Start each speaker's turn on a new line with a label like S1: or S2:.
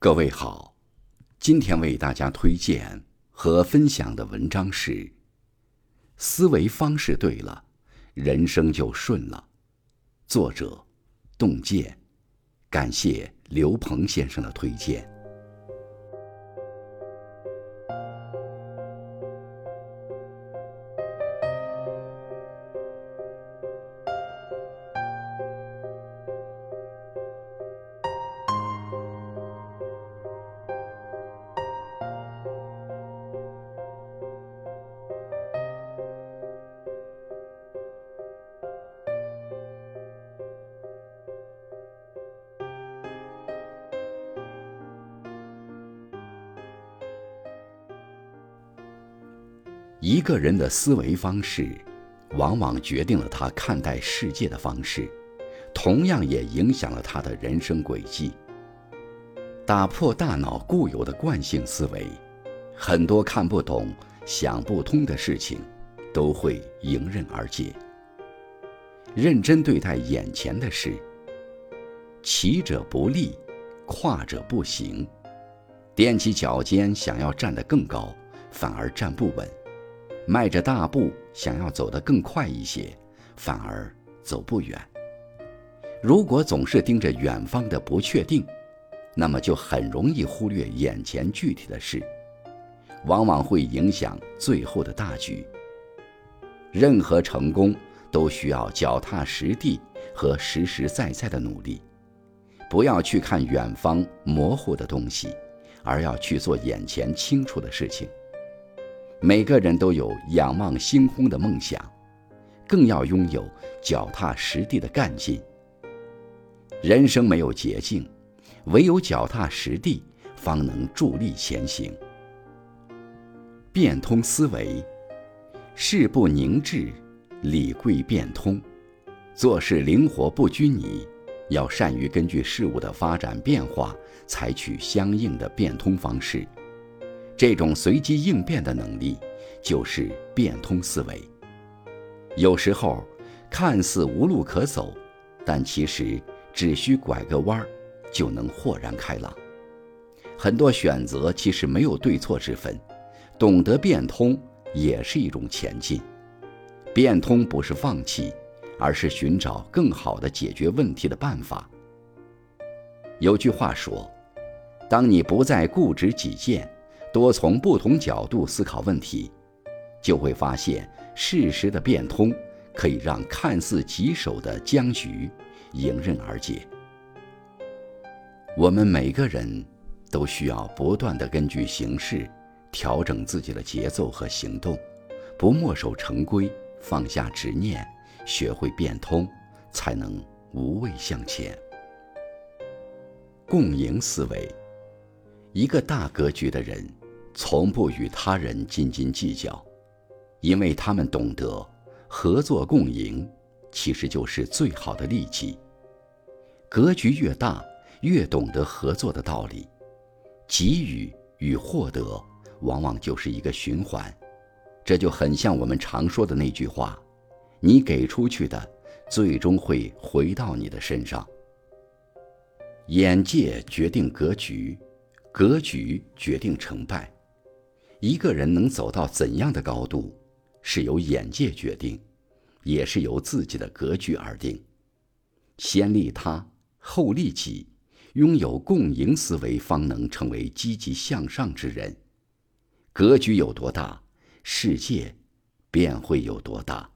S1: 各位好，今天为大家推荐和分享的文章是：思维方式对了，人生就顺了。作者：洞见，感谢刘鹏先生的推荐。一个人的思维方式，往往决定了他看待世界的方式，同样也影响了他的人生轨迹。打破大脑固有的惯性思维，很多看不懂、想不通的事情，都会迎刃而解。认真对待眼前的事。骑者不立，跨者不行。踮起脚尖想要站得更高，反而站不稳。迈着大步想要走得更快一些，反而走不远。如果总是盯着远方的不确定，那么就很容易忽略眼前具体的事，往往会影响最后的大局。任何成功都需要脚踏实地和实实在在的努力，不要去看远方模糊的东西，而要去做眼前清楚的事情。每个人都有仰望星空的梦想，更要拥有脚踏实地的干劲。人生没有捷径，唯有脚踏实地，方能助力前行。变通思维，事不凝滞，理贵变通，做事灵活不拘泥，要善于根据事物的发展变化，采取相应的变通方式。这种随机应变的能力，就是变通思维。有时候看似无路可走，但其实只需拐个弯儿，就能豁然开朗。很多选择其实没有对错之分，懂得变通也是一种前进。变通不是放弃，而是寻找更好的解决问题的办法。有句话说：“当你不再固执己见。”多从不同角度思考问题，就会发现事实的变通可以让看似棘手的僵局迎刃而解。我们每个人都需要不断的根据形势调整自己的节奏和行动，不墨守成规，放下执念，学会变通，才能无畏向前。共赢思维，一个大格局的人。从不与他人斤斤计较，因为他们懂得合作共赢，其实就是最好的利器。格局越大，越懂得合作的道理。给予与获得，往往就是一个循环，这就很像我们常说的那句话：你给出去的，最终会回到你的身上。眼界决定格局，格局决定成败。一个人能走到怎样的高度，是由眼界决定，也是由自己的格局而定。先利他，后利己，拥有共赢思维，方能成为积极向上之人。格局有多大，世界便会有多大。